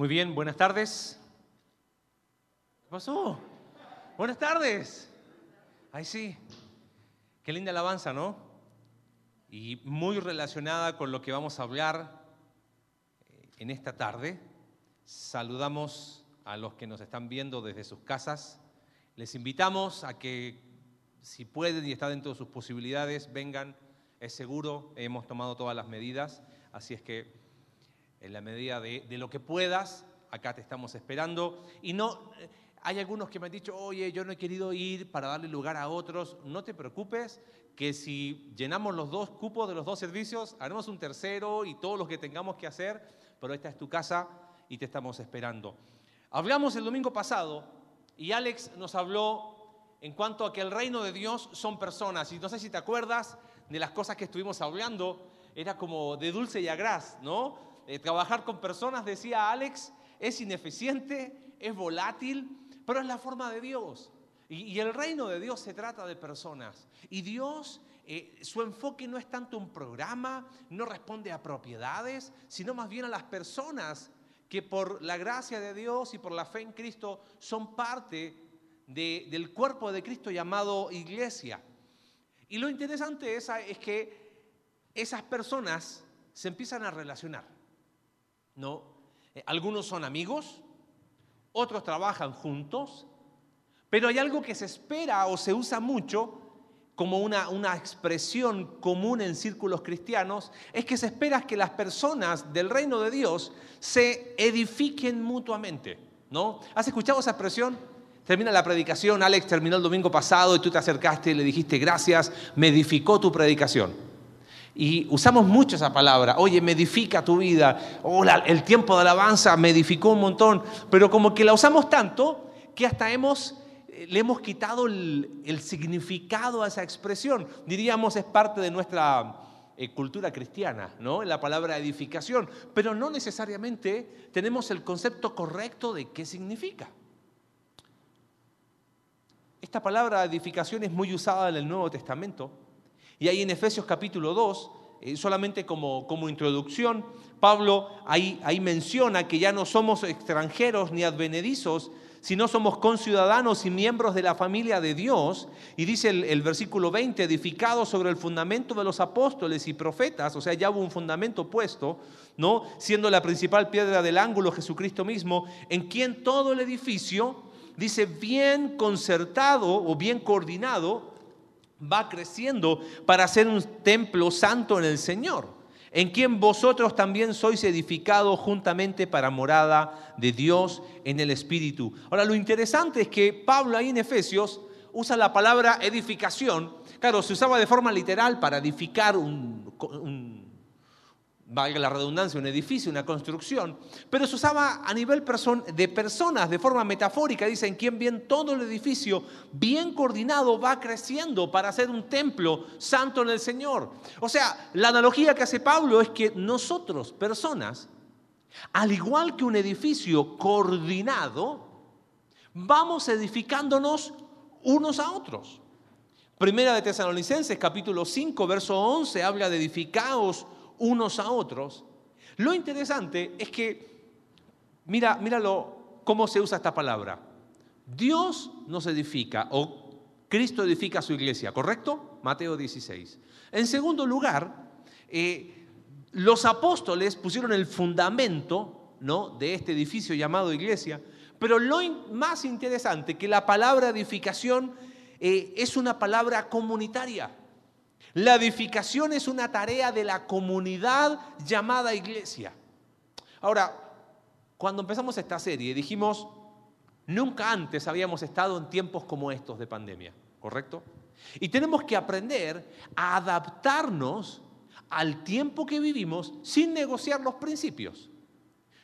Muy bien, buenas tardes. ¿Qué pasó? Buenas tardes. Ay, sí. Qué linda alabanza, ¿no? Y muy relacionada con lo que vamos a hablar eh, en esta tarde. Saludamos a los que nos están viendo desde sus casas. Les invitamos a que, si pueden y está dentro de sus posibilidades, vengan. Es seguro, hemos tomado todas las medidas, así es que en la medida de, lo que puedas. Acá te estamos esperando. Y no, eh, hay algunos que me han dicho, oye, yo no he querido ir para darle lugar a otros. No te preocupes, que si llenamos los dos cupos de los dos servicios, haremos un tercero y todos los que tengamos que hacer, pero esta es tu casa y te estamos esperando. Hablamos el domingo pasado y Alex nos habló en cuanto a que el reino de Dios son personas. Y no sé si te acuerdas de las cosas que estuvimos hablando, era como de dulce y agraz, ¿no? Eh, trabajar con personas, decía Alex, es ineficiente, es volátil, pero es la forma de Dios. Y, el reino de Dios se trata de personas. Y Dios, eh, su enfoque no es tanto un programa, no responde a propiedades, sino más bien a las personas que por la gracia de Dios y por la fe en Cristo son parte del cuerpo de Cristo llamado iglesia. Y lo interesante es que esas personas se empiezan a relacionar. No. Eh, algunos son amigos, otros trabajan juntos, pero hay algo que se espera o se usa mucho como una, una, expresión común en círculos cristianos, es que se espera que las personas del reino de Dios se edifiquen mutuamente. ¿no? ¿Has escuchado esa expresión? Termina la predicación, Alex terminó el domingo pasado y tú te acercaste y le dijiste gracias, me edificó tu predicación. Y usamos mucho esa palabra, oye, me edifica tu vida, hola, el tiempo de alabanza me edificó un montón, pero como que la usamos tanto que hasta hemos, eh, le hemos quitado el, significado a esa expresión. Diríamos es parte de nuestra eh, cultura cristiana, ¿no? La palabra edificación, pero no necesariamente tenemos el concepto correcto de qué significa. Esta palabra edificación es muy usada en el Nuevo Testamento y ahí en Efesios capítulo 2, eh, solamente como, como introducción, Pablo ahí, ahí menciona que ya no somos extranjeros ni advenedizos, sino somos conciudadanos y miembros de la familia de Dios. Y dice el, el, versículo 20, edificados sobre el fundamento de los apóstoles y profetas, o sea, ya hubo un fundamento puesto, ¿no? Siendo la principal piedra del ángulo Jesucristo mismo, en quien todo el edificio, dice, bien concertado o bien coordinado, va creciendo para ser un templo santo en el Señor, en quien vosotros también sois edificados juntamente para morada de Dios en el Espíritu. Ahora, lo interesante es que Pablo ahí en Efesios usa la palabra edificación. Claro, se usaba de forma literal para edificar un, un valga la redundancia, un edificio, una construcción, pero se usaba a nivel de personas, de forma metafórica, dicen, quien bien todo el edificio, bien coordinado, va creciendo para ser un templo santo en el Señor. O sea, la analogía que hace Pablo es que nosotros, personas, al igual que un edificio coordinado, vamos edificándonos unos a otros. Primera de Tesalonicenses, capítulo 5, verso 11, habla de edificaos unos a otros, lo interesante es que, mira, míralo cómo se usa esta palabra. Dios nos edifica o Cristo edifica su iglesia, ¿correcto? Mateo 16. En segundo lugar, eh, los apóstoles pusieron el fundamento ¿no? de este edificio llamado iglesia, pero lo más interesante que la palabra edificación eh, es una palabra comunitaria. La edificación es una tarea de la comunidad llamada iglesia. Ahora, cuando empezamos esta serie dijimos, nunca antes habíamos estado en tiempos como estos de pandemia, ¿correcto? Y tenemos que aprender a adaptarnos al tiempo que vivimos sin negociar los principios.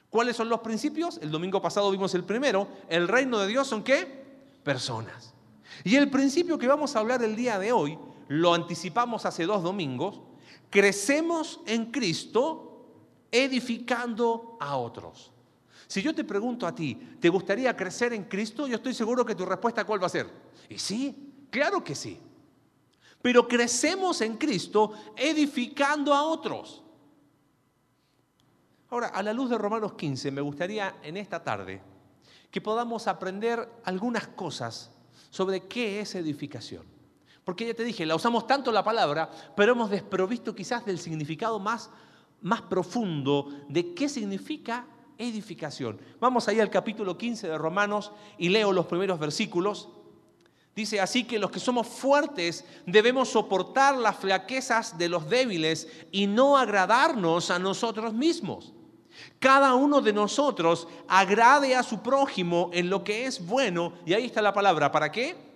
¿Cuáles son los principios? El domingo pasado vimos el primero. El reino de Dios son qué? Personas. Y el principio que vamos a hablar el día de hoy lo anticipamos hace dos domingos, crecemos en Cristo edificando a otros. Si yo te pregunto a ti, ¿te gustaría crecer en Cristo? Yo estoy seguro que tu respuesta cuál va a ser. Y sí, claro que sí. Pero crecemos en Cristo edificando a otros. Ahora, a la luz de Romanos 15, me gustaría en esta tarde que podamos aprender algunas cosas sobre qué es edificación. Porque ya te dije, la usamos tanto la palabra, pero hemos desprovisto quizás del significado más, más profundo de qué significa edificación. Vamos ahí al capítulo 15 de Romanos y leo los primeros versículos. Dice así que los que somos fuertes debemos soportar las flaquezas de los débiles y no agradarnos a nosotros mismos. Cada uno de nosotros agrade a su prójimo en lo que es bueno, y ahí está la palabra, ¿para qué?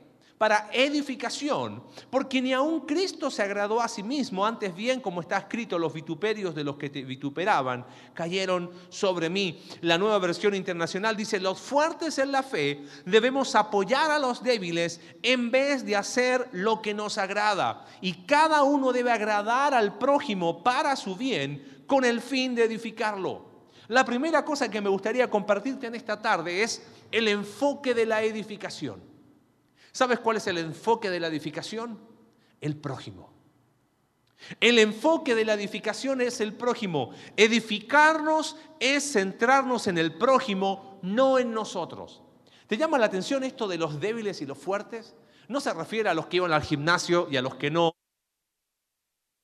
Para edificación, porque ni aun Cristo se agradó a sí mismo, antes bien, como está escrito, los vituperios de los que te vituperaban cayeron sobre mí. La nueva versión internacional dice, los fuertes en la fe debemos apoyar a los débiles en vez de hacer lo que nos agrada, y cada uno debe agradar al prójimo para su bien con el fin de edificarlo. La primera cosa que me gustaría compartirte en esta tarde es el enfoque de la edificación. ¿Sabes cuál es el enfoque de la edificación? El prójimo. El enfoque de la edificación es el prójimo. Edificarnos es centrarnos en el prójimo, no en nosotros. ¿Te llama la atención esto de los débiles y los fuertes? No se refiere a los que iban al gimnasio y a los que no.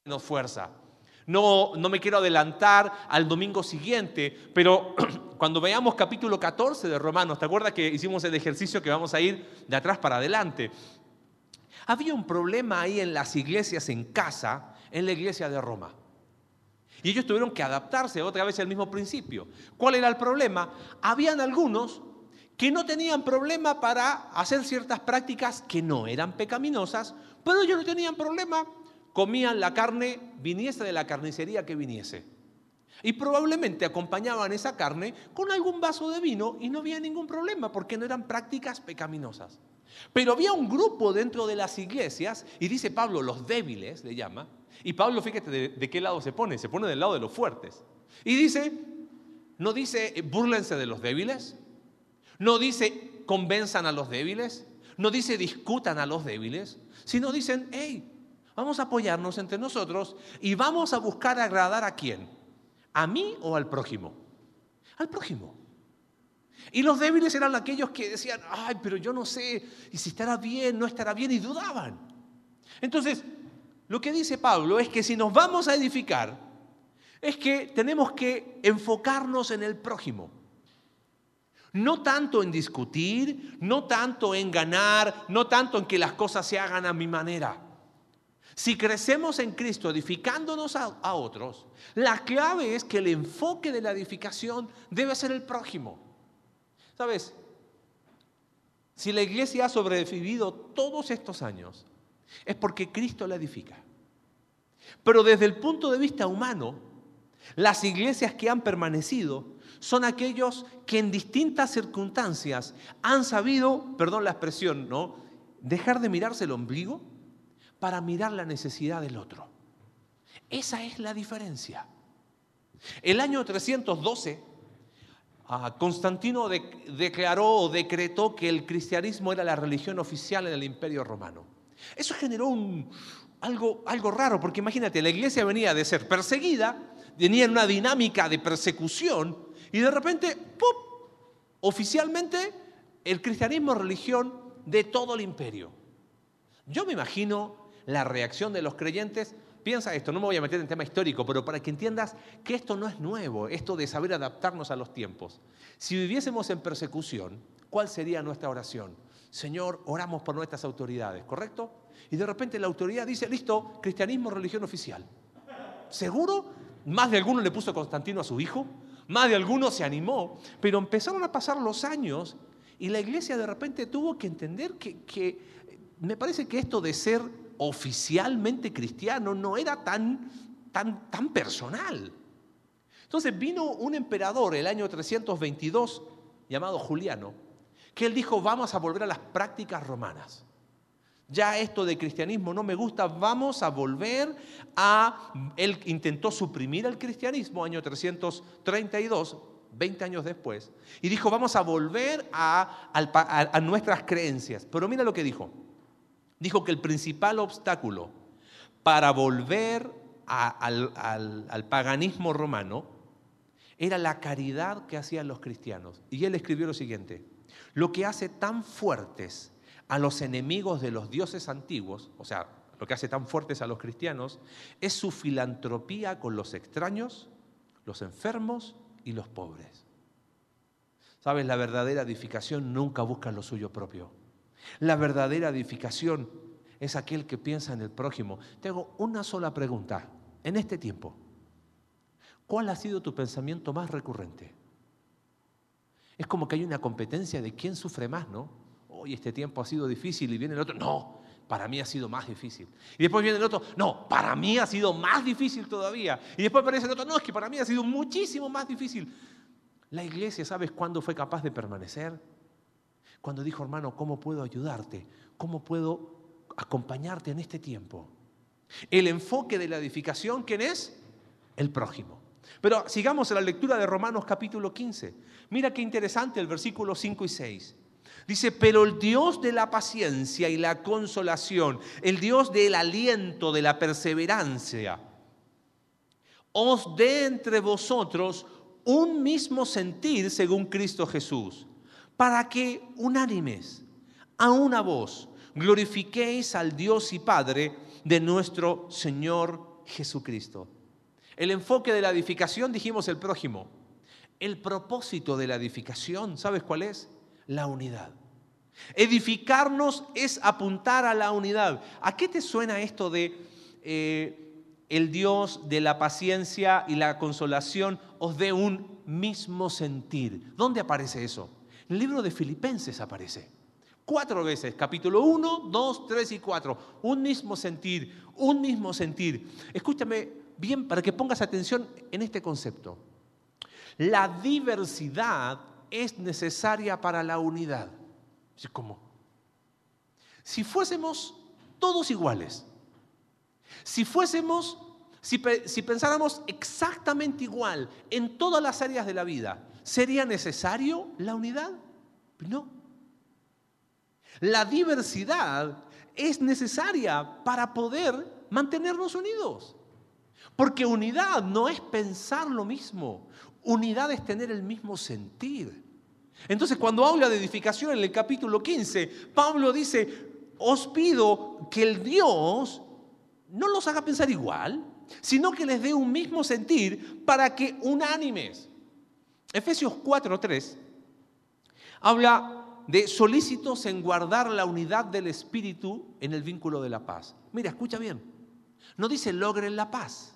Nos fuerza. No, no me quiero adelantar al domingo siguiente, pero cuando veamos capítulo 14 de Romanos, ¿te acuerdas que hicimos el ejercicio que vamos a ir de atrás para adelante? Había un problema ahí en las iglesias en casa, en la iglesia de Roma. Y ellos tuvieron que adaptarse otra vez al mismo principio. ¿Cuál era el problema? Habían algunos que no tenían problema para hacer ciertas prácticas que no eran pecaminosas, pero ellos no tenían problema comían la carne, viniese de la carnicería que viniese. Y probablemente acompañaban esa carne con algún vaso de vino y no había ningún problema porque no eran prácticas pecaminosas. Pero había un grupo dentro de las iglesias, y dice Pablo, los débiles le llama, y Pablo fíjate de, qué lado se pone, se pone del lado de los fuertes. Y dice, no dice búrlense de los débiles, no dice convenzan a los débiles, no dice discutan a los débiles, sino dicen, hey, Vamos a apoyarnos entre nosotros y vamos a buscar agradar a quién. ¿A mí o al prójimo? Al prójimo. Y los débiles eran aquellos que decían, ay, pero yo no sé, y si estará bien, no estará bien, y dudaban. Entonces, lo que dice Pablo es que si nos vamos a edificar, es que tenemos que enfocarnos en el prójimo. No tanto en discutir, no tanto en ganar, no tanto en que las cosas se hagan a mi manera. Si crecemos en Cristo edificándonos a, otros, la clave es que el enfoque de la edificación debe ser el prójimo. ¿Sabes? Si la iglesia ha sobrevivido todos estos años, es porque Cristo la edifica. Pero desde el punto de vista humano, las iglesias que han permanecido son aquellos que en distintas circunstancias han sabido, perdón la expresión, ¿no? Dejar de mirarse el ombligo para mirar la necesidad del otro. Esa es la diferencia. El año 312, ah, Constantino declaró o decretó que el cristianismo era la religión oficial en el imperio romano. Eso generó algo, algo raro, porque imagínate, la iglesia venía de ser perseguida, venía en una dinámica de persecución, y de repente, ¡pum! oficialmente el cristianismo es religión de todo el imperio. Yo me imagino la reacción de los creyentes. Piensa esto, no me voy a meter en tema histórico, pero para que entiendas que esto no es nuevo, esto de saber adaptarnos a los tiempos. Si viviésemos en persecución, ¿cuál sería nuestra oración? Señor, oramos por nuestras autoridades, ¿correcto? Y de repente la autoridad dice, listo, cristianismo, religión oficial. ¿Seguro? Más de alguno le puso Constantino a su hijo, más de alguno se animó, pero empezaron a pasar los años y la iglesia de repente tuvo que entender que, que me parece que esto de ser oficialmente cristiano no era tan, tan, tan personal. Entonces vino un emperador el año 322 llamado Juliano, que él dijo, vamos a volver a las prácticas romanas. Ya esto de cristianismo no me gusta, vamos a volver a... Él intentó suprimir el cristianismo año 332, 20 años después, y dijo, vamos a volver a, a nuestras creencias. Pero mira lo que dijo dijo que el principal obstáculo para volver al, paganismo romano era la caridad que hacían los cristianos. Y él escribió lo siguiente, lo que hace tan fuertes a los enemigos de los dioses antiguos, o sea, lo que hace tan fuertes a los cristianos, es su filantropía con los extraños, los enfermos y los pobres. Sabes, la verdadera edificación nunca busca lo suyo propio. La verdadera edificación es aquel que piensa en el prójimo. Te hago una sola pregunta en este tiempo. ¿Cuál ha sido tu pensamiento más recurrente? Es como que hay una competencia de quién sufre más, ¿no? Hoy este tiempo ha sido difícil y viene el otro, no, para mí ha sido más difícil. Y después viene el otro, no, para mí ha sido más difícil todavía. Y después aparece el otro, no, es que para mí ha sido muchísimo más difícil. La iglesia, ¿sabes cuándo fue capaz de permanecer? Cuando dijo, hermano, ¿cómo puedo ayudarte? ¿Cómo puedo acompañarte en este tiempo? El enfoque de la edificación, ¿quién es? El prójimo. Pero sigamos la lectura de Romanos capítulo 15. Mira qué interesante el versículo 5 y 6. Dice, pero el Dios de la paciencia y la consolación, el Dios del aliento, de la perseverancia, os dé entre vosotros un mismo sentir según Cristo Jesús, para que unánimes, a una voz, glorifiquéis al Dios y Padre de nuestro Señor Jesucristo. El enfoque de la edificación, dijimos el prójimo. El propósito de la edificación, ¿sabes cuál es? La unidad. Edificarnos es apuntar a la unidad. ¿A qué te suena esto de eh, el Dios de la paciencia y la consolación os dé un mismo sentir? ¿Dónde aparece eso? El libro de Filipenses aparece. Cuatro veces, capítulo 1, 2, 3 y 4. Un mismo sentir, un mismo sentir. Escúchame bien para que pongas atención en este concepto. La diversidad es necesaria para la unidad. ¿Cómo? Si fuésemos todos iguales, si fuésemos, si, si pensáramos exactamente igual en todas las áreas de la vida, ¿sería necesario la unidad? No. La diversidad es necesaria para poder mantenernos unidos. Porque unidad no es pensar lo mismo, unidad es tener el mismo sentir. Entonces cuando habla de edificación en el capítulo 15, Pablo dice, os pido que el Dios no los haga pensar igual, sino que les dé un mismo sentir para que unánimes. Efesios 4.3 habla de solícitos en guardar la unidad del Espíritu en el vínculo de la paz. Mira, escucha bien. No dice logren la paz.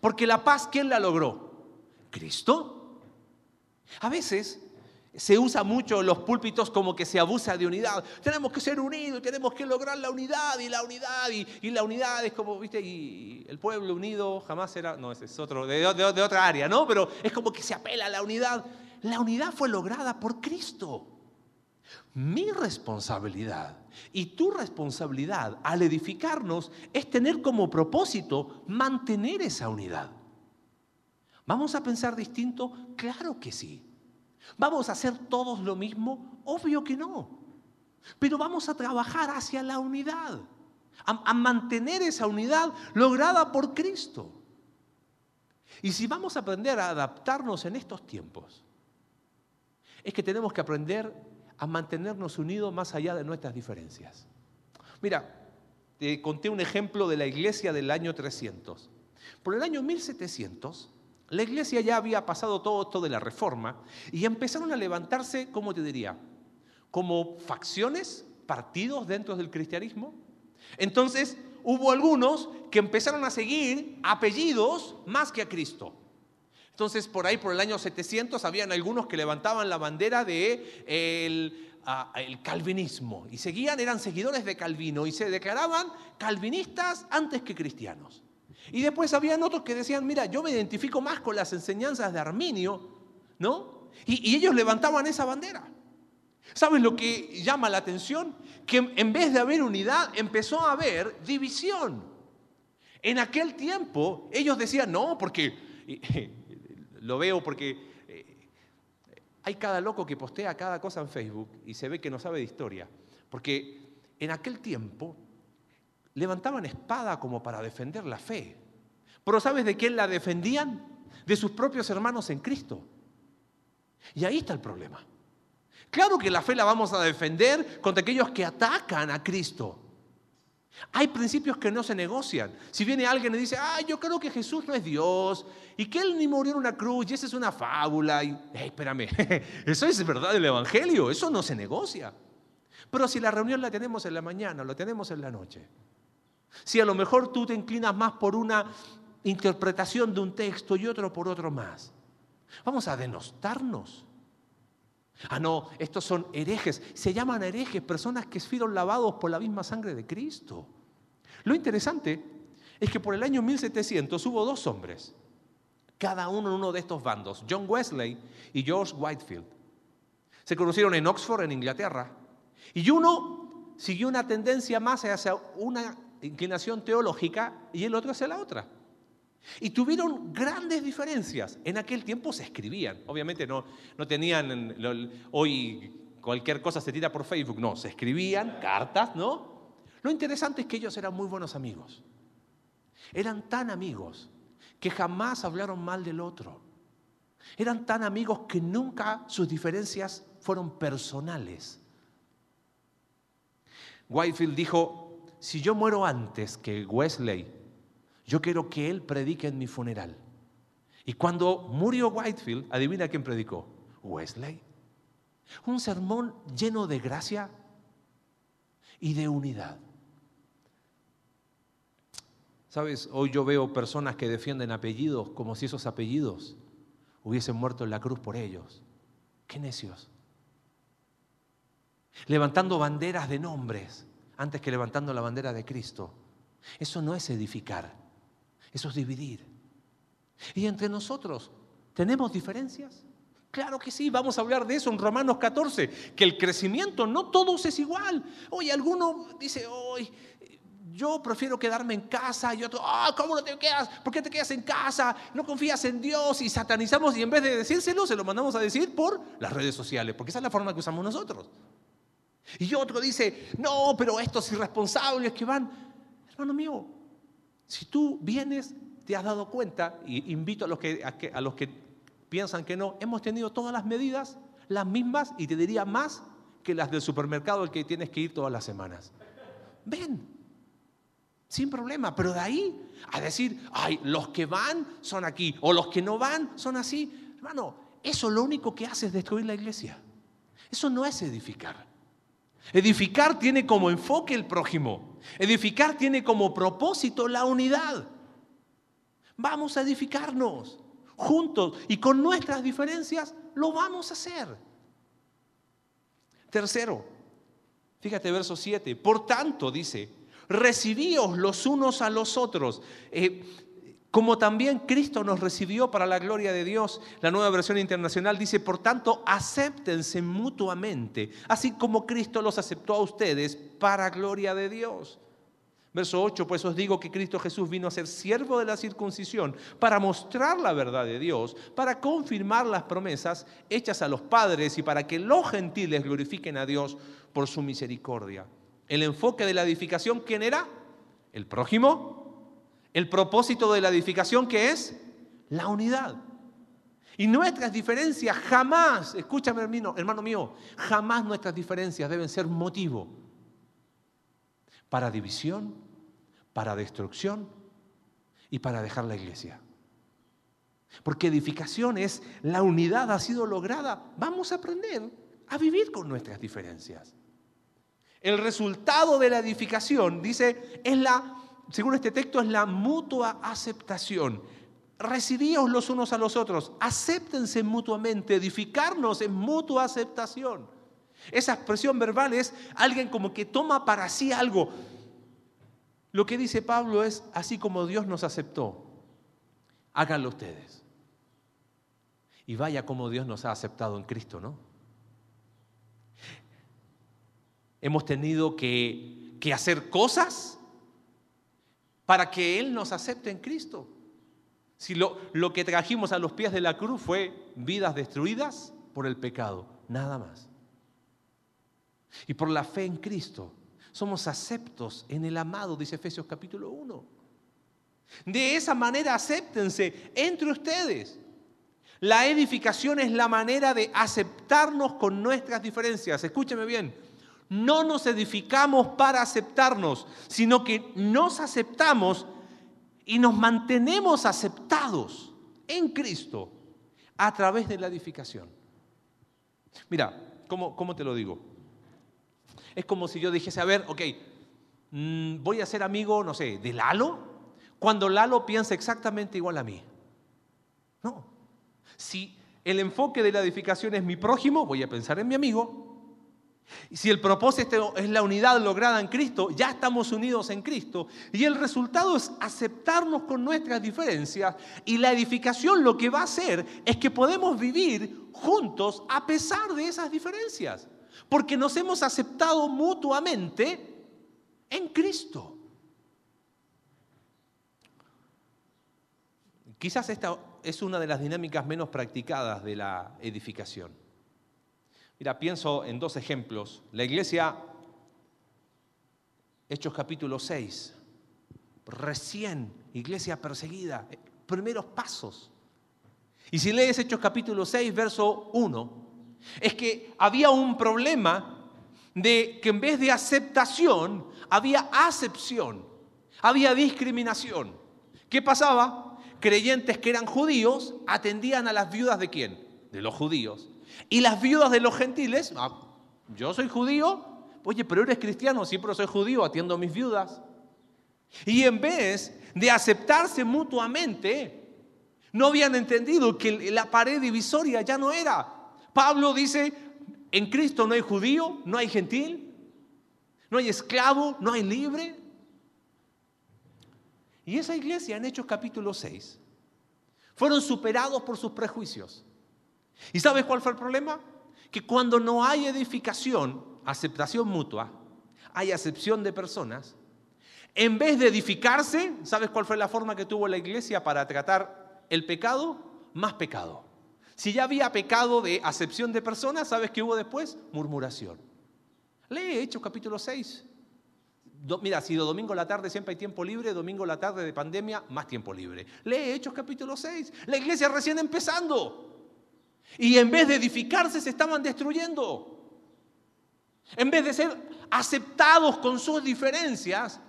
Porque la paz, ¿quién la logró? Cristo. A veces se usa mucho los púlpitos como que se abusa de unidad. Tenemos que ser unidos, tenemos que lograr la unidad y la unidad y, la unidad es como, viste, y el pueblo unido jamás será, no, es otro, de, de otra área, ¿no? Pero es como que se apela a la unidad. La unidad fue lograda por Cristo. Mi responsabilidad y tu responsabilidad al edificarnos es tener como propósito mantener esa unidad. ¿Vamos a pensar distinto? Claro que sí. ¿Vamos a hacer todos lo mismo? Obvio que no. Pero vamos a trabajar hacia la unidad, a, mantener esa unidad lograda por Cristo. Y si vamos a aprender a adaptarnos en estos tiempos, es que tenemos que aprender a mantenernos unidos más allá de nuestras diferencias. Mira, te conté un ejemplo de la iglesia del año 300. Por el año 1700, la iglesia ya había pasado todo esto de la reforma y empezaron a levantarse, ¿cómo te diría? Como facciones, partidos dentro del cristianismo. Entonces hubo algunos que empezaron a seguir apellidos más que a Cristo. Entonces, por ahí, por el año 700, habían algunos que levantaban la bandera de el, el, calvinismo y seguían, eran seguidores de Calvino y se declaraban calvinistas antes que cristianos. Y después habían otros que decían, mira, yo me identifico más con las enseñanzas de Arminio, ¿no? Y, y ellos levantaban esa bandera. ¿Sabes lo que llama la atención? Que en vez de haber unidad, empezó a haber división. En aquel tiempo ellos decían, no, porque lo veo porque eh, hay cada loco que postea cada cosa en Facebook y se ve que no sabe de historia. Porque en aquel tiempo levantaban espada como para defender la fe. Pero ¿sabes de quién la defendían? de sus propios hermanos en Cristo. Y ahí está el problema. Claro que la fe la vamos a defender contra aquellos que atacan a Cristo. Hay principios que no se negocian. Si viene alguien y dice, ah, yo creo que Jesús no es Dios y que Él ni murió en una cruz y esa es una fábula. Y, espérame, eso es verdad del Evangelio, eso no se negocia. Pero si la reunión la tenemos en la mañana, la tenemos en la noche. Si a lo mejor tú te inclinas más por una interpretación de un texto y otro por otro más, vamos a denostarnos. Ah, no, estos son herejes. Se llaman herejes, personas que fueron lavados por la misma sangre de Cristo. Lo interesante es que por el año 1700 hubo dos hombres, cada uno en uno de estos bandos, John Wesley y George Whitefield. Se conocieron en Oxford, en Inglaterra, y uno siguió una tendencia más hacia una inclinación teológica y el otro hacia la otra. Y tuvieron grandes diferencias. En aquel tiempo se escribían. Obviamente no, no tenían, hoy cualquier cosa se tira por Facebook. No, se escribían cartas, ¿no? Lo interesante es que ellos eran muy buenos amigos. Eran tan amigos que jamás hablaron mal del otro. Eran tan amigos que nunca sus diferencias fueron personales. Whitefield dijo, si yo muero antes que Wesley, yo quiero que él predique en mi funeral. Y cuando murió Whitefield, adivina quién predicó. Wesley. Un sermón lleno de gracia y de unidad. Sabes, hoy yo veo personas que defienden apellidos como si esos apellidos hubiesen muerto en la cruz por ellos. Qué necios. Levantando banderas de nombres antes que levantando la bandera de Cristo. Eso no es edificar. Eso es dividir. Y entre nosotros, ¿tenemos diferencias? Claro que sí, vamos a hablar de eso en Romanos 14, que el crecimiento no todos es igual. Hoy alguno dice, hoy yo prefiero quedarme en casa y otro, ah, ¿cómo no te quedas? ¿Por qué te quedas en casa? No confías en Dios y satanizamos y en vez de decírselo se lo mandamos a decir por las redes sociales, porque esa es la forma que usamos nosotros. Y otro dice, no, pero estos irresponsables que van, hermano mío, si tú vienes, te has dado cuenta, y invito a los que, a, los que piensan que no, hemos tenido todas las medidas, las mismas, y te diría más que las del supermercado al que tienes que ir todas las semanas. Ven, sin problema, pero de ahí a decir, ay, los que van son aquí, o los que no van son así, hermano, eso lo único que hace es destruir la iglesia. Eso no es edificar. Edificar tiene como enfoque el prójimo. Edificar tiene como propósito la unidad. Vamos a edificarnos juntos y con nuestras diferencias lo vamos a hacer. Tercero, fíjate verso 7, por tanto dice, recibíos los unos a los otros. Eh, como también Cristo nos recibió para la gloria de Dios. La nueva versión internacional dice, por tanto, acéptense mutuamente, así como Cristo los aceptó a ustedes para gloria de Dios. Verso 8, pues os digo que Cristo Jesús vino a ser siervo de la circuncisión para mostrar la verdad de Dios, para confirmar las promesas hechas a los padres y para que los gentiles glorifiquen a Dios por su misericordia. El enfoque de la edificación, ¿quién era? El prójimo, el propósito de la edificación que es la unidad. Y nuestras diferencias jamás, escúchame hermano, hermano mío, jamás nuestras diferencias deben ser motivo para división, para destrucción y para dejar la iglesia. Porque edificación es la unidad ha sido lograda. Vamos a aprender a vivir con nuestras diferencias. El resultado de la edificación, dice, es la según este texto, es la mutua aceptación. Recibíos los unos a los otros, acéptense mutuamente, edificarnos en mutua aceptación. Esa expresión verbal es alguien como que toma para sí algo. Lo que dice Pablo es, así como Dios nos aceptó, háganlo ustedes. Y vaya como Dios nos ha aceptado en Cristo, ¿no? Hemos tenido que, que hacer cosas para que Él nos acepte en Cristo. Si lo, lo, que trajimos a los pies de la cruz fue vidas destruidas por el pecado, nada más. Y por la fe en Cristo somos aceptos en el amado, dice Efesios capítulo 1. De esa manera acéptense entre ustedes. La edificación es la manera de aceptarnos con nuestras diferencias. Escúcheme bien, no nos edificamos para aceptarnos, sino que nos aceptamos y nos mantenemos aceptados en Cristo a través de la edificación. Mira, ¿cómo, cómo te lo digo? Es como si yo dijese, a ver, ok, mm, voy a ser amigo, no sé, de Lalo, cuando Lalo piensa exactamente igual a mí. No. Si el enfoque de la edificación es mi prójimo, voy a pensar en mi amigo. Si el propósito es la unidad lograda en Cristo, ya estamos unidos en Cristo. Y el resultado es aceptarnos con nuestras diferencias. Y la edificación lo que va a hacer es que podemos vivir juntos a pesar de esas diferencias. Porque nos hemos aceptado mutuamente en Cristo. Quizás esta es una de las dinámicas menos practicadas de la edificación. Mira, pienso en dos ejemplos. La iglesia, Hechos capítulo 6, recién, iglesia perseguida, eh, primeros pasos. Y si lees Hechos capítulo 6, verso 1, es que había un problema de que en vez de aceptación, había acepción, había discriminación. ¿Qué pasaba? Creyentes que eran judíos atendían a las viudas de quién? De los judíos. Y las viudas de los gentiles, ah, yo soy judío, oye, pero eres cristiano, sí, pero soy judío, atiendo a mis viudas. Y en vez de aceptarse mutuamente, no habían entendido que la pared divisoria ya no era. Pablo dice, en Cristo no hay judío, no hay gentil, no hay esclavo, no hay libre. Y esa iglesia en Hechos capítulo 6 fueron superados por sus prejuicios. ¿Y sabes cuál fue el problema? Que cuando no hay edificación, aceptación mutua, hay acepción de personas, en vez de edificarse, ¿sabes cuál fue la forma que tuvo la iglesia para tratar el pecado? Más pecado. Si ya había pecado de acepción de personas, ¿sabes qué hubo después? Murmuración. Lee Hechos capítulo 6. mira, si domingo la tarde siempre hay tiempo libre, domingo la tarde de pandemia, más tiempo libre. Lee Hechos capítulo 6. La iglesia recién empezando. Y en vez de edificarse se estaban destruyendo. En vez de ser aceptados con sus diferencias,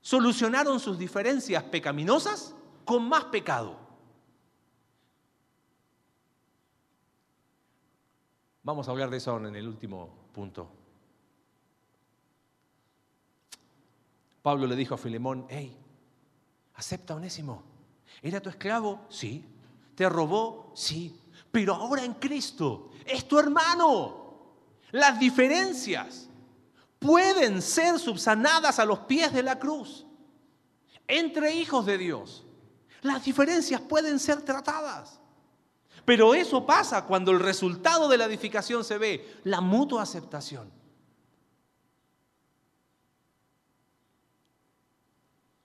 solucionaron sus diferencias pecaminosas con más pecado. Vamos a hablar de eso en el último punto. Pablo le dijo a Filemón, hey, acepta Onésimo. ¿Era tu esclavo? Sí. ¿Te robó? Sí. Pero ahora en Cristo es tu hermano. Las diferencias pueden ser subsanadas a los pies de la cruz. Entre hijos de Dios. Las diferencias pueden ser tratadas. Pero eso pasa cuando el resultado de la edificación se ve, la mutua aceptación.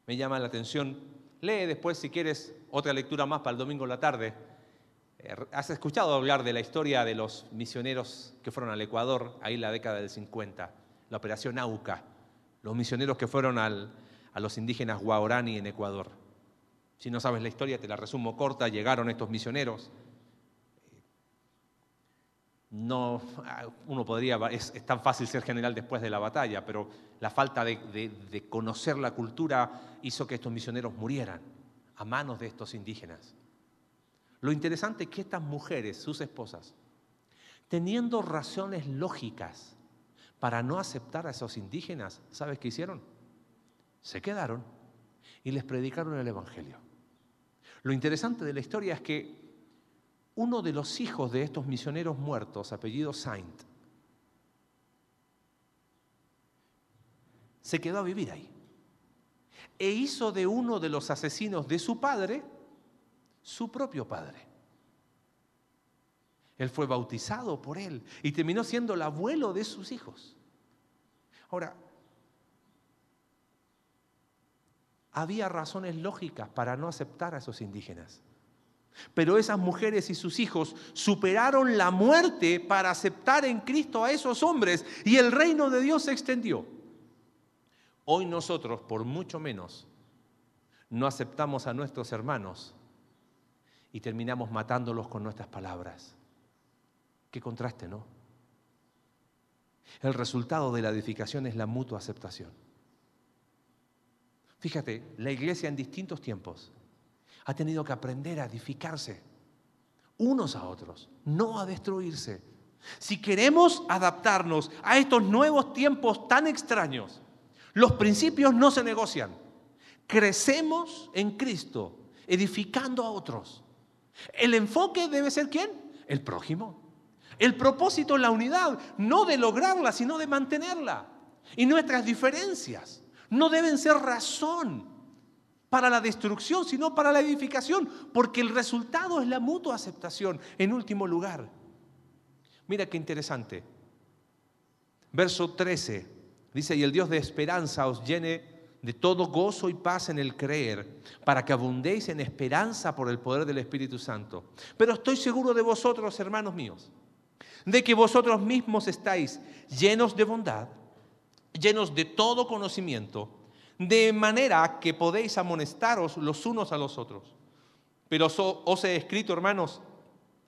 Me llama la atención, lee después si quieres otra lectura más para el domingo en la tarde. Eh, ¿Has escuchado hablar de la historia de los misioneros que fueron al Ecuador, ahí en la década del 50? La operación AUCA, los misioneros que fueron a los indígenas Guaorani en Ecuador. Si no sabes la historia, te la resumo corta, llegaron estos misioneros. No, uno podría, es, tan fácil ser general después de la batalla, pero la falta de conocer la cultura hizo que estos misioneros murieran a manos de estos indígenas. Lo interesante es que estas mujeres, sus esposas, teniendo razones lógicas para no aceptar a esos indígenas, ¿sabes qué hicieron? Se quedaron y les predicaron el Evangelio. Lo interesante de la historia es que uno de los hijos de estos misioneros muertos, apellido Saint, se quedó a vivir ahí e hizo de uno de los asesinos de su padre su propio padre. Él fue bautizado por él y terminó siendo el abuelo de sus hijos. Ahora, había razones lógicas para no aceptar a esos indígenas. Pero esas mujeres y sus hijos superaron la muerte para aceptar en Cristo a esos hombres y el reino de Dios se extendió. Hoy nosotros, por mucho menos, no aceptamos a nuestros hermanos y terminamos matándolos con nuestras palabras. Qué contraste, ¿no? El resultado de la edificación es la mutua aceptación. Fíjate, la iglesia en distintos tiempos ha tenido que aprender a edificarse unos a otros, no a destruirse. Si queremos adaptarnos a estos nuevos tiempos tan extraños, los principios no se negocian. Crecemos en Cristo, edificando a otros. El enfoque debe ser quién? El prójimo. El propósito es la unidad, no de lograrla, sino de mantenerla. Y nuestras diferencias no deben ser razón para la destrucción, sino para la edificación, porque el resultado es la mutua aceptación, en último lugar. Mira qué interesante. Verso 13 dice, y el Dios de esperanza os llene de todo gozo y paz en el creer, para que abundéis en esperanza por el poder del Espíritu Santo. Pero estoy seguro de vosotros, hermanos míos, de que vosotros mismos estáis llenos de bondad, llenos de todo conocimiento, de manera que podéis amonestaros los unos a los otros. Pero os he escrito, hermanos,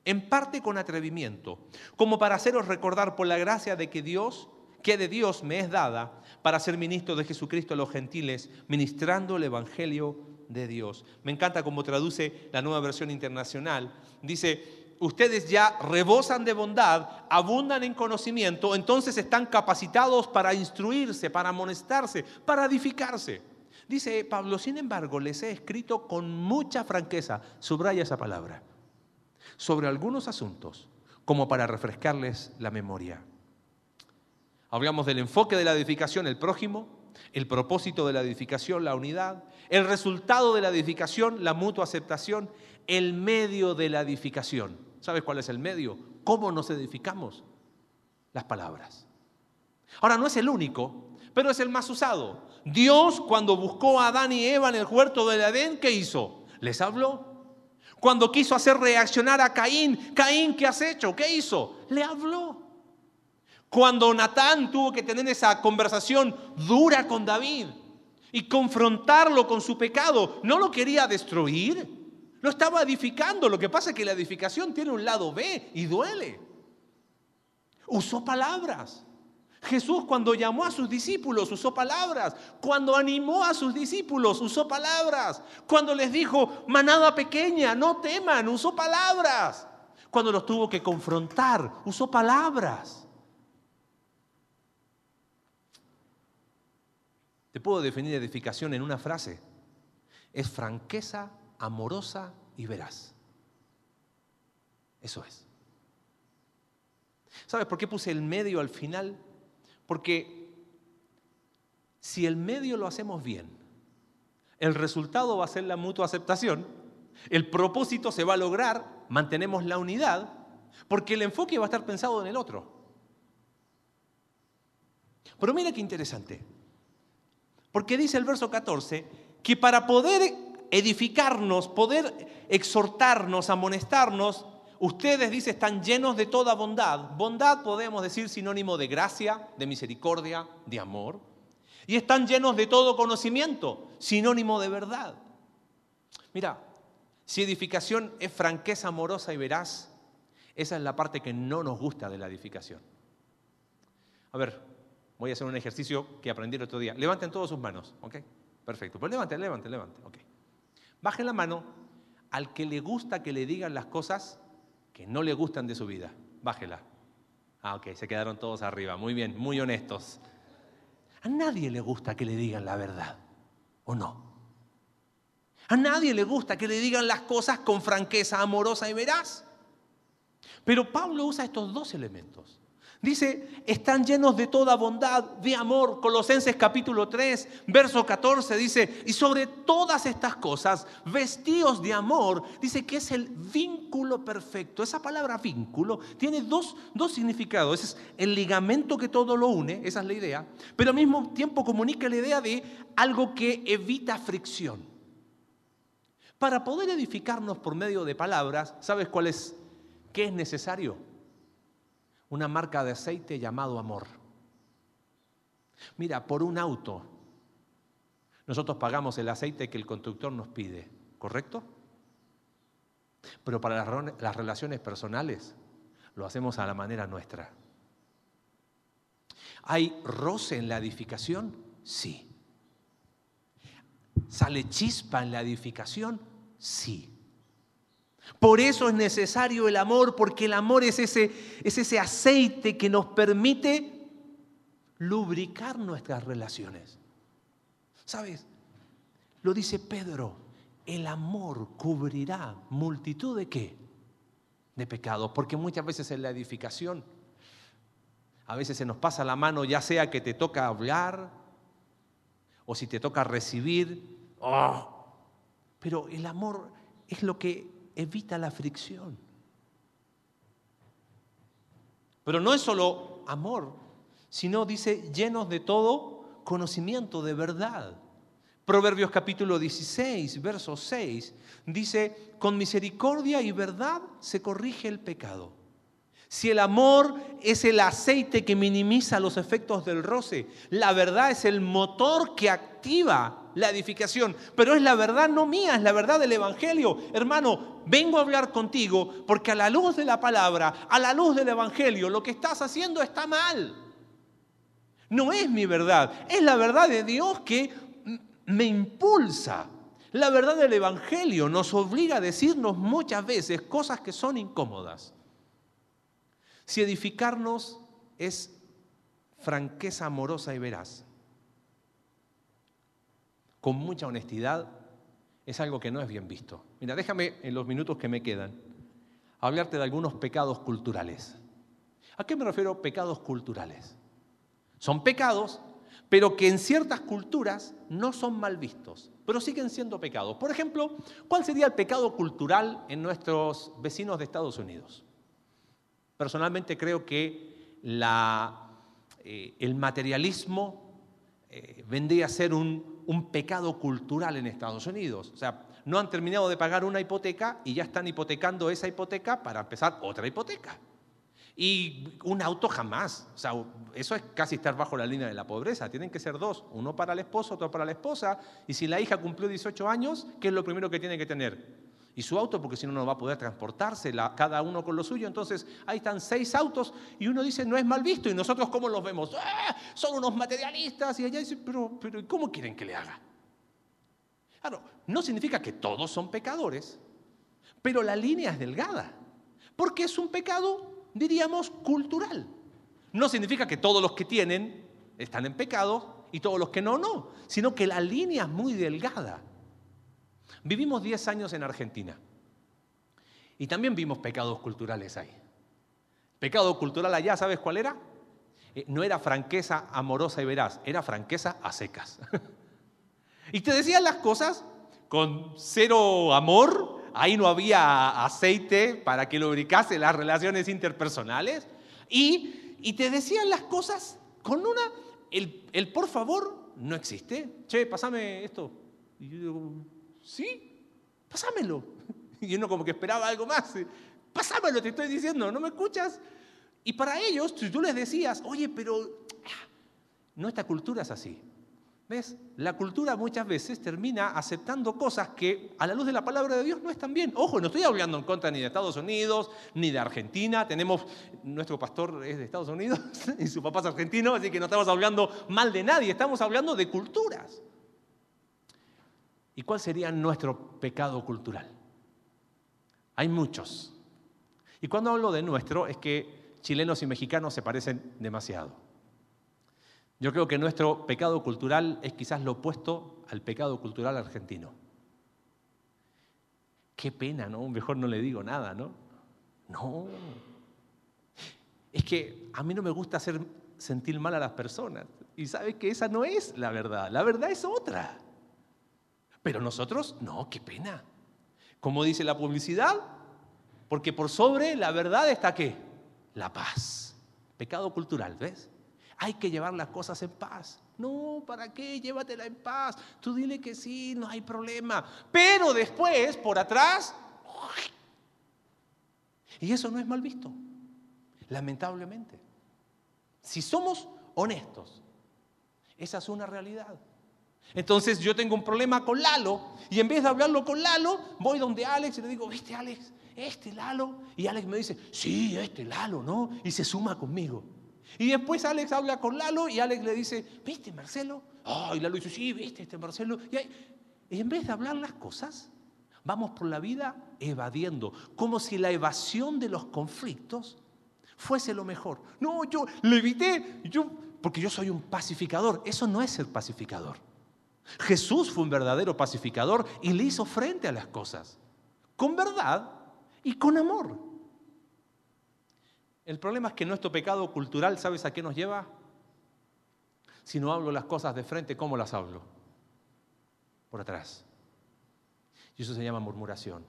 en parte con atrevimiento, como para haceros recordar por la gracia de que Dios, que de Dios me es dada, para ser ministro de Jesucristo a los gentiles, ministrando el Evangelio de Dios. Me encanta cómo traduce la nueva versión internacional. Dice, ustedes ya rebosan de bondad, abundan en conocimiento, entonces están capacitados para instruirse, para amonestarse, para edificarse. Dice Pablo, sin embargo, les he escrito con mucha franqueza, subraya esa palabra, sobre algunos asuntos, como para refrescarles la memoria. Hablamos del enfoque de la edificación, el prójimo, el propósito de la edificación, la unidad, el resultado de la edificación, la mutua aceptación, el medio de la edificación. ¿Sabes cuál es el medio? ¿Cómo nos edificamos? Las palabras. Ahora, no es el único, pero es el más usado. Dios, cuando buscó a Adán y Eva en el huerto del Edén, ¿qué hizo? Les habló. Cuando quiso hacer reaccionar a Caín, Caín, ¿qué has hecho? ¿Qué hizo? Le habló. Cuando Natán tuvo que tener esa conversación dura con David y confrontarlo con su pecado, no lo quería destruir, lo estaba edificando. Lo que pasa es que la edificación tiene un lado B y duele. Usó palabras. Jesús cuando llamó a sus discípulos usó palabras. Cuando animó a sus discípulos usó palabras. Cuando les dijo, manada pequeña, no teman, usó palabras. Cuando los tuvo que confrontar, usó palabras. Te puedo definir edificación en una frase. Es franqueza, amorosa y veraz. Eso es. ¿Sabes por qué puse el medio al final? Porque si el medio lo hacemos bien, el resultado va a ser la mutua aceptación, el propósito se va a lograr, mantenemos la unidad, porque el enfoque va a estar pensado en el otro. Pero mira qué interesante. Porque dice el verso 14 que para poder edificarnos, poder exhortarnos, amonestarnos, ustedes, dice, están llenos de toda bondad. Bondad podemos decir sinónimo de gracia, de misericordia, de amor. Y están llenos de todo conocimiento, sinónimo de verdad. Mira, si edificación es franqueza amorosa y veraz, esa es la parte que no nos gusta de la edificación. A ver, Voy a hacer un ejercicio que aprendí el otro día. Levanten todas sus manos, ¿ok? Perfecto. Pues levanten, levanten, levanten, ok. Bajen la mano al que le gusta que le digan las cosas que no le gustan de su vida. Bájela. Ah, ok, se quedaron todos arriba. Muy bien, muy honestos. A nadie le gusta que le digan la verdad, ¿o no? A nadie le gusta que le digan las cosas con franqueza amorosa y veraz. Pero Pablo usa estos dos elementos. Dice, están llenos de toda bondad, de amor. Colosenses capítulo 3, verso 14 dice, y sobre todas estas cosas, vestidos de amor, dice que es el vínculo perfecto. Esa palabra vínculo tiene dos, dos significados. Es el ligamento que todo lo une, esa es la idea, pero al mismo tiempo comunica la idea de algo que evita fricción. Para poder edificarnos por medio de palabras, ¿sabes cuál es? ¿Qué es necesario? Una marca de aceite llamado amor. Mira, por un auto Nosotros pagamos el aceite que el constructor nos pide, ¿correcto? Pero para las relaciones personales lo hacemos a la manera nuestra. ¿Hay roce en la edificación? Sí. ¿Sale chispa en la edificación? Sí. Por eso es necesario el amor, porque el amor es ese, es ese aceite que nos permite lubricar nuestras relaciones. ¿Sabes? Lo dice Pedro, el amor cubrirá multitud de qué? De pecados, porque muchas veces en la edificación, a veces se nos pasa la mano, ya sea que te toca hablar o si te toca recibir, ¡oh! pero el amor es lo que evita la fricción. Pero no es solo amor, sino dice llenos de todo conocimiento de verdad. Proverbios capítulo 16, verso 6, dice, con misericordia y verdad se corrige el pecado. Si el amor es el aceite que minimiza los efectos del roce, la verdad es el motor que activa la edificación. Pero es la verdad no mía, es la verdad del Evangelio. Hermano, vengo a hablar contigo porque a la luz de la palabra, a la luz del Evangelio, lo que estás haciendo está mal. No es mi verdad, es la verdad de Dios que me impulsa. La verdad del Evangelio nos obliga a decirnos muchas veces cosas que son incómodas. Si edificarnos es franqueza amorosa y veraz, con mucha honestidad, es algo que no es bien visto. Mira, déjame en los minutos que me quedan hablarte de algunos pecados culturales. ¿A qué me refiero pecados culturales? Son pecados, pero que en ciertas culturas no son mal vistos, pero siguen siendo pecados. Por ejemplo, ¿cuál sería el pecado cultural en nuestros vecinos de Estados Unidos? Personalmente creo que eh, el materialismo eh, vendría a ser un, un pecado cultural en Estados Unidos. O sea, no han terminado de pagar una hipoteca y ya están hipotecando esa hipoteca para empezar otra hipoteca. Y un auto jamás. O sea, eso es casi estar bajo la línea de la pobreza. Tienen que ser dos, uno para el esposo, otro para la esposa. Y si la hija cumplió 18 años, ¿qué es lo primero que tiene que tener? Y su auto, porque si no, no va a poder transportarse, cada uno con lo suyo. Entonces, ahí están seis autos y uno dice, no es mal visto. Y nosotros, ¿cómo los vemos? ¡Ah! Son unos materialistas. Y allá dice, pero, pero ¿cómo quieren que le haga? Claro, no significa que todos son pecadores, pero la línea es delgada, porque es un pecado, diríamos, cultural. No significa que todos los que tienen están en pecado y todos los que no, no, sino que la línea es muy delgada. Vivimos 10 años en Argentina y también vimos pecados culturales ahí. Pecado cultural allá, ¿sabes cuál era? Eh, no era franqueza amorosa y veraz, era franqueza a secas. y te decían las cosas con cero amor, ahí no había aceite para que lubricase las relaciones interpersonales, y, y te decían las cosas con una, el, el por favor no existe. Che, pasame esto. Y yo digo, Sí, pásamelo. Y uno como que esperaba algo más. Pásamelo, te estoy diciendo, ¿no me escuchas? Y para ellos, si tú les decías, oye, pero nuestra cultura es así. ¿Ves? La cultura muchas veces termina aceptando cosas que a la luz de la palabra de Dios no están bien. Ojo, no estoy hablando en contra ni de Estados Unidos, ni de Argentina. Tenemos, nuestro pastor es de Estados Unidos y su papá es argentino, así que no estamos hablando mal de nadie, estamos hablando de culturas. ¿Y cuál sería nuestro pecado cultural? Hay muchos. Y cuando hablo de nuestro es que chilenos y mexicanos se parecen demasiado. Yo creo que nuestro pecado cultural es quizás lo opuesto al pecado cultural argentino. Qué pena, ¿no? Mejor no le digo nada, ¿no? No. Es que a mí no me gusta hacer sentir mal a las personas. Y sabes que esa no es la verdad. La verdad es otra. Pero nosotros, no, qué pena. Como dice la publicidad, porque por sobre la verdad está qué? La paz. Pecado cultural, ¿ves? Hay que llevar las cosas en paz. No, ¿para qué? Llévatela en paz. Tú dile que sí, no hay problema. Pero después, por atrás, y eso no es mal visto, lamentablemente. Si somos honestos, esa es una realidad. Entonces yo tengo un problema con Lalo y en vez de hablarlo con Lalo, voy donde Alex y le digo, ¿viste Alex? Este Lalo. Y Alex me dice, sí, este Lalo, ¿no? Y se suma conmigo. Y después Alex habla con Lalo y Alex le dice, ¿viste Marcelo? Oh, y Lalo dice, sí, ¿viste este Marcelo? Y, en vez de hablar las cosas, vamos por la vida evadiendo, como si la evasión de los conflictos fuese lo mejor. No, yo lo evité, yo, porque yo soy un pacificador. Eso no es ser pacificador. Jesús fue un verdadero pacificador y le hizo frente a las cosas, con verdad y con amor. El problema es que nuestro pecado cultural, ¿sabes a qué nos lleva? Si no hablo las cosas de frente, ¿cómo las hablo? Por atrás. Y eso se llama murmuración.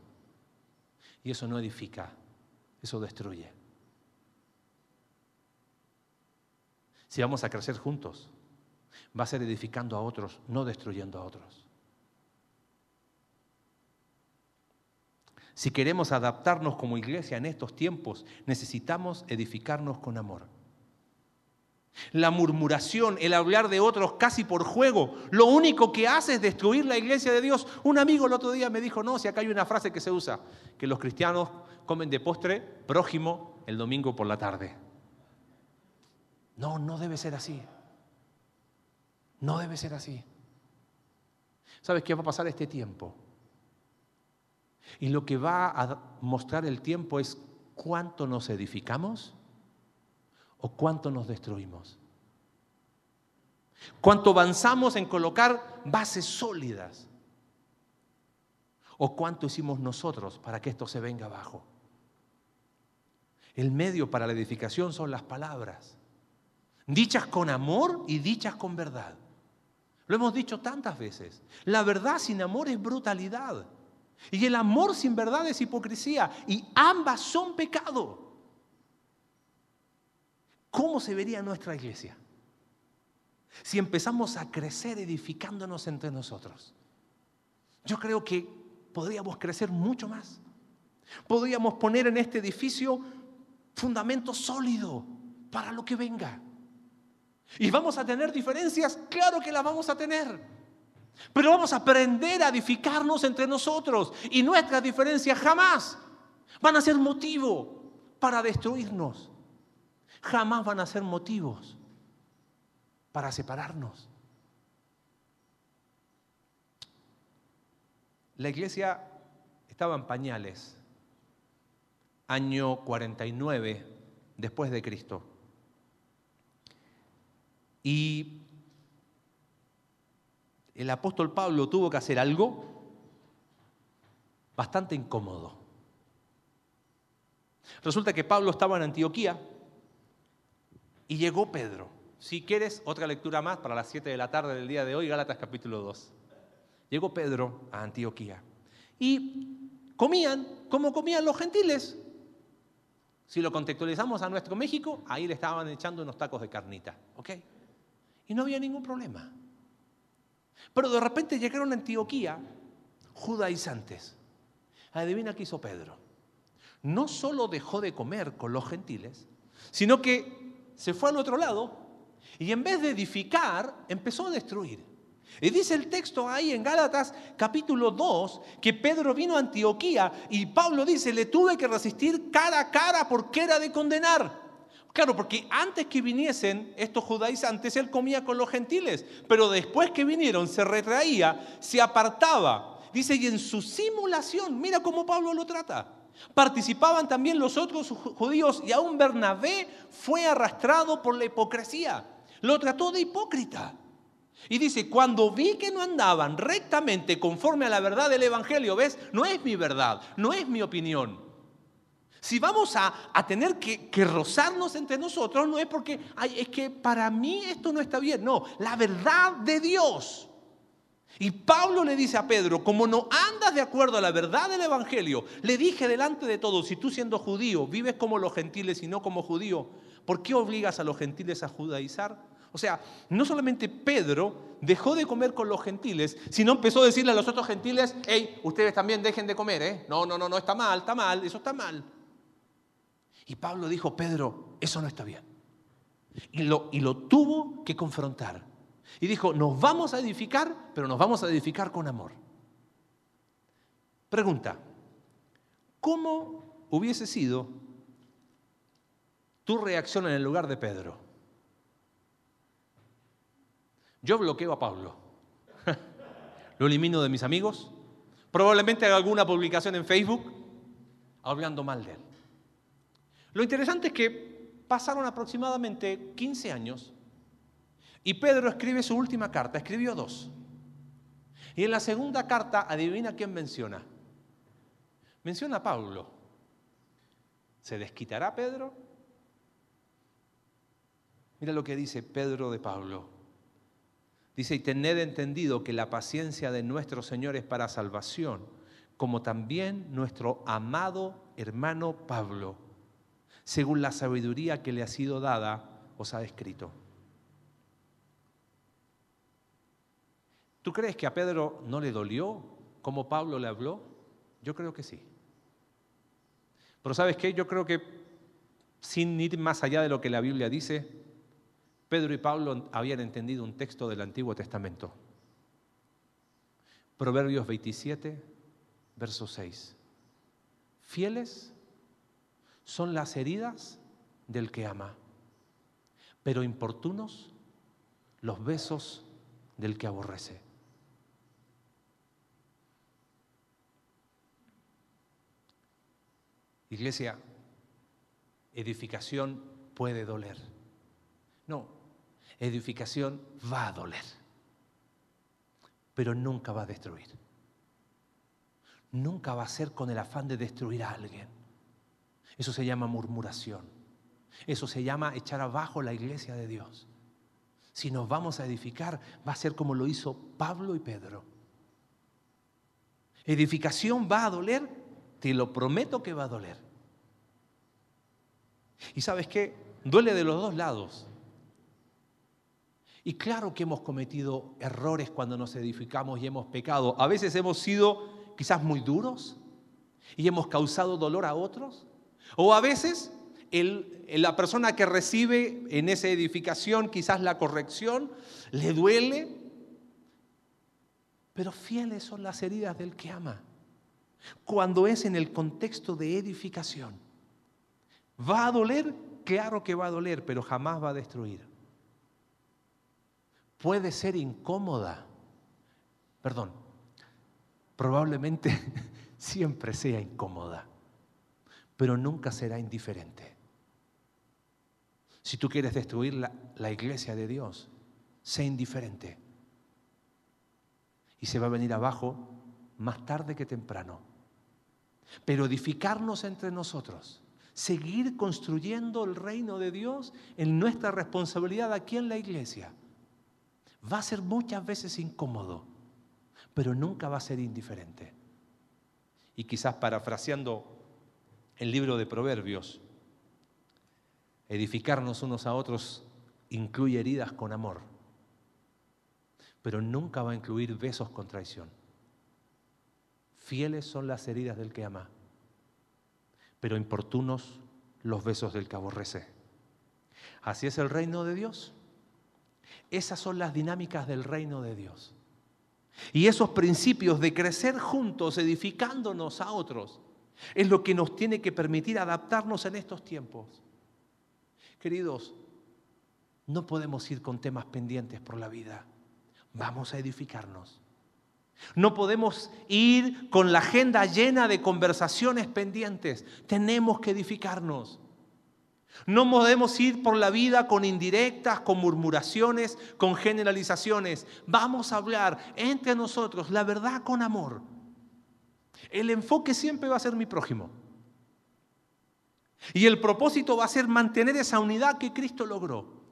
Y eso no edifica, eso destruye. Si vamos a crecer juntos, va a ser edificando a otros, no destruyendo a otros. Si queremos adaptarnos como iglesia en estos tiempos, necesitamos edificarnos con amor. La murmuración, el hablar de otros casi por juego, lo único que hace es destruir la iglesia de Dios. Un amigo el otro día me dijo, no, si acá hay una frase que se usa, que los cristianos comen de postre prójimo el domingo por la tarde. No, no debe ser así. No debe ser así. ¿Sabes qué va a pasar este tiempo? Y lo que va a mostrar el tiempo es cuánto nos edificamos o cuánto nos destruimos. Cuánto avanzamos en colocar bases sólidas o cuánto hicimos nosotros para que esto se venga abajo. El medio para la edificación son las palabras, dichas con amor y dichas con verdad. Lo hemos dicho tantas veces. La verdad sin amor es brutalidad. Y el amor sin verdad es hipocresía. Y ambas son pecado. ¿Cómo se vería nuestra iglesia? Si empezamos a crecer edificándonos entre nosotros. Yo creo que podríamos crecer mucho más. Podríamos poner en este edificio fundamento sólido para lo que venga. Y vamos a tener diferencias, claro que las vamos a tener. Pero vamos a aprender a edificarnos entre nosotros y nuestras diferencias jamás van a ser motivo para destruirnos. Jamás van a ser motivos para separarnos. La iglesia estaba en pañales, año 49 después de Cristo. Y el apóstol Pablo tuvo que hacer algo bastante incómodo. Resulta que Pablo estaba en Antioquía y llegó Pedro. Si quieres, otra lectura más para las 7 de la tarde del día de hoy, Gálatas capítulo 2. Llegó Pedro a Antioquía y comían como comían los gentiles. Si lo contextualizamos a nuestro México, ahí le estaban echando unos tacos de carnita, ¿ok? Y no había ningún problema. Pero de repente llegaron a Antioquía judaizantes. Adivina qué hizo Pedro. No solo dejó de comer con los gentiles, sino que se fue al otro lado y en vez de edificar, empezó a destruir. Y dice el texto ahí en Gálatas capítulo 2 que Pedro vino a Antioquía y Pablo dice, le tuve que resistir cara a cara porque era de condenar. Claro, porque antes que viniesen estos judaizantes, él comía con los gentiles, pero después que vinieron se retraía, se apartaba. Dice, y en su simulación, mira cómo Pablo lo trata. Participaban también los otros judíos y aún Bernabé fue arrastrado por la hipocresía. Lo trató de hipócrita. Y dice, cuando vi que no andaban rectamente conforme a la verdad del Evangelio, ¿ves? No es mi verdad, no es mi opinión. Si vamos a, tener que, rozarnos entre nosotros, no es porque, ay, es que para mí esto no está bien. No, la verdad de Dios. Y Pablo le dice a Pedro, como no andas de acuerdo a la verdad del Evangelio, le dije delante de todos, si tú siendo judío vives como los gentiles y no como judío, ¿por qué obligas a los gentiles a judaizar? O sea, no solamente Pedro dejó de comer con los gentiles, sino empezó a decirle a los otros gentiles, hey, ustedes también dejen de comer, ¿eh? No, no, no, no, está mal, está mal, eso está mal. Y Pablo dijo, Pedro, eso no está bien. Y lo, y lo tuvo que confrontar. Y dijo, nos vamos a edificar, pero nos vamos a edificar con amor. Pregunta, ¿cómo hubiese sido tu reacción en el lugar de Pedro? Yo bloqueo a Pablo. Lo elimino de mis amigos. Probablemente haga alguna publicación en Facebook hablando mal de él. Lo interesante es que pasaron aproximadamente 15 años y Pedro escribe su última carta, escribió dos. Y en la segunda carta, adivina quién menciona. Menciona a Pablo. ¿Se desquitará Pedro? Mira lo que dice Pedro de Pablo. Dice, y tened entendido que la paciencia de nuestro Señor es para salvación, como también nuestro amado hermano Pablo, según la sabiduría que le ha sido dada, os ha escrito. ¿Tú crees que a Pedro no le dolió como Pablo le habló? Yo creo que sí. Pero sabes qué, yo creo que sin ir más allá de lo que la Biblia dice, Pedro y Pablo habían entendido un texto del Antiguo Testamento. Proverbios 27, verso 6. Fieles son las heridas del que ama, pero importunos los besos del que aborrece. Iglesia, edificación puede doler. No, edificación va a doler, pero nunca va a destruir. Nunca va a ser con el afán de destruir a alguien. Eso se llama murmuración. Eso se llama echar abajo la iglesia de Dios. Si nos vamos a edificar, va a ser como lo hizo Pablo y Pedro. Edificación va a doler, te lo prometo que va a doler. Y sabes qué, duele de los dos lados. Y claro que hemos cometido errores cuando nos edificamos y hemos pecado. A veces hemos sido quizás muy duros y hemos causado dolor a otros. O a veces la persona que recibe en esa edificación quizás la corrección le duele. Pero fieles son las heridas del que ama. Cuando es en el contexto de edificación. ¿Va a doler? Claro que va a doler, pero jamás va a destruir puede ser incómoda. Perdón, probablemente siempre sea incómoda, pero nunca será indiferente. Si tú quieres destruir la, iglesia de Dios, sé indiferente. Y se va a venir abajo más tarde que temprano. Pero edificarnos entre nosotros, seguir construyendo el reino de Dios en nuestra responsabilidad aquí en la iglesia Va a ser muchas veces incómodo, pero nunca va a ser indiferente. Y quizás parafraseando el libro de Proverbios, edificarnos unos a otros incluye heridas con amor, pero nunca va a incluir besos con traición. Fieles son las heridas del que ama, pero importunos los besos del que aborrece. Así es el reino de Dios. Esas son las dinámicas del reino de Dios. Y esos principios de crecer juntos, edificándonos a otros, es lo que nos tiene que permitir adaptarnos en estos tiempos. Queridos, no podemos ir con temas pendientes por la vida. Vamos a edificarnos. No podemos ir con la agenda llena de conversaciones pendientes. Tenemos que edificarnos. No podemos ir por la vida con indirectas, con murmuraciones, con generalizaciones. Vamos a hablar entre nosotros la verdad con amor. El enfoque siempre va a ser mi prójimo. Y el propósito va a ser mantener esa unidad que Cristo logró.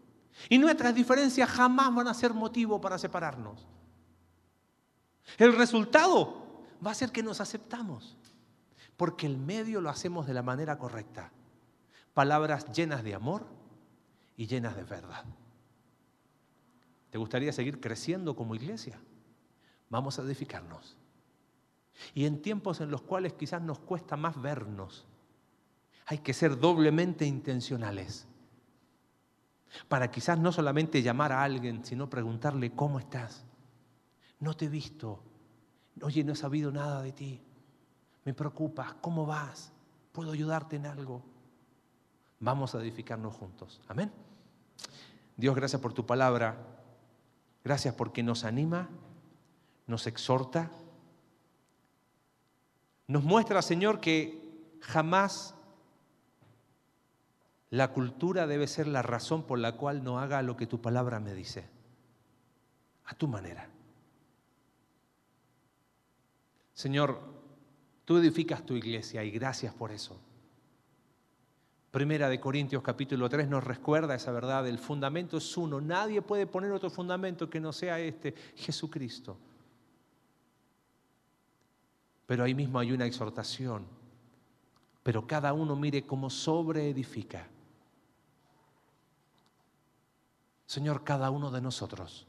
Y nuestras diferencias jamás van a ser motivo para separarnos. El resultado va a ser que nos aceptamos, porque el medio lo hacemos de la manera correcta palabras llenas de amor y llenas de verdad. ¿Te gustaría seguir creciendo como iglesia? Vamos a edificarnos. Y en tiempos en los cuales quizás nos cuesta más vernos, hay que ser doblemente intencionales. Para quizás no solamente llamar a alguien, sino preguntarle, ¿cómo estás? No te he visto. Oye, no he sabido nada de ti. Me preocupas. ¿Cómo vas? ¿Puedo ayudarte en algo? Vamos a edificarnos juntos. Amén. Dios, gracias por tu palabra. Gracias porque nos anima, nos exhorta. Nos muestra, Señor, que jamás la cultura debe ser la razón por la cual no haga lo que tu palabra me dice. A tu manera. Señor, tú edificas tu iglesia y gracias por eso. Primera de Corintios capítulo 3 nos recuerda esa verdad, el fundamento es uno, nadie puede poner otro fundamento que no sea este, Jesucristo. Pero ahí mismo hay una exhortación, pero cada uno mire cómo sobreedifica. Señor, cada uno de nosotros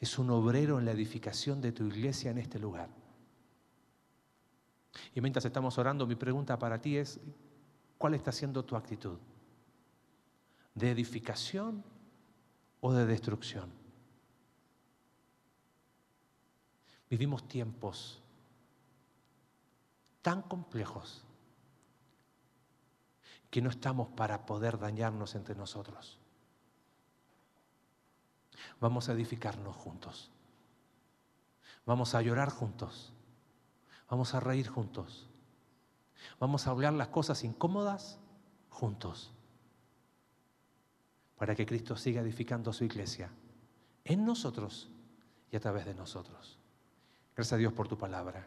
es un obrero en la edificación de tu iglesia en este lugar. Y mientras estamos orando, mi pregunta para ti es, ¿Cuál está siendo tu actitud? ¿De edificación o de destrucción? Vivimos tiempos tan complejos que no estamos para poder dañarnos entre nosotros. Vamos a edificarnos juntos. Vamos a llorar juntos. Vamos a reír juntos. Vamos a hablar las cosas incómodas juntos para que Cristo siga edificando su iglesia en nosotros y a través de nosotros. Gracias a Dios por tu palabra.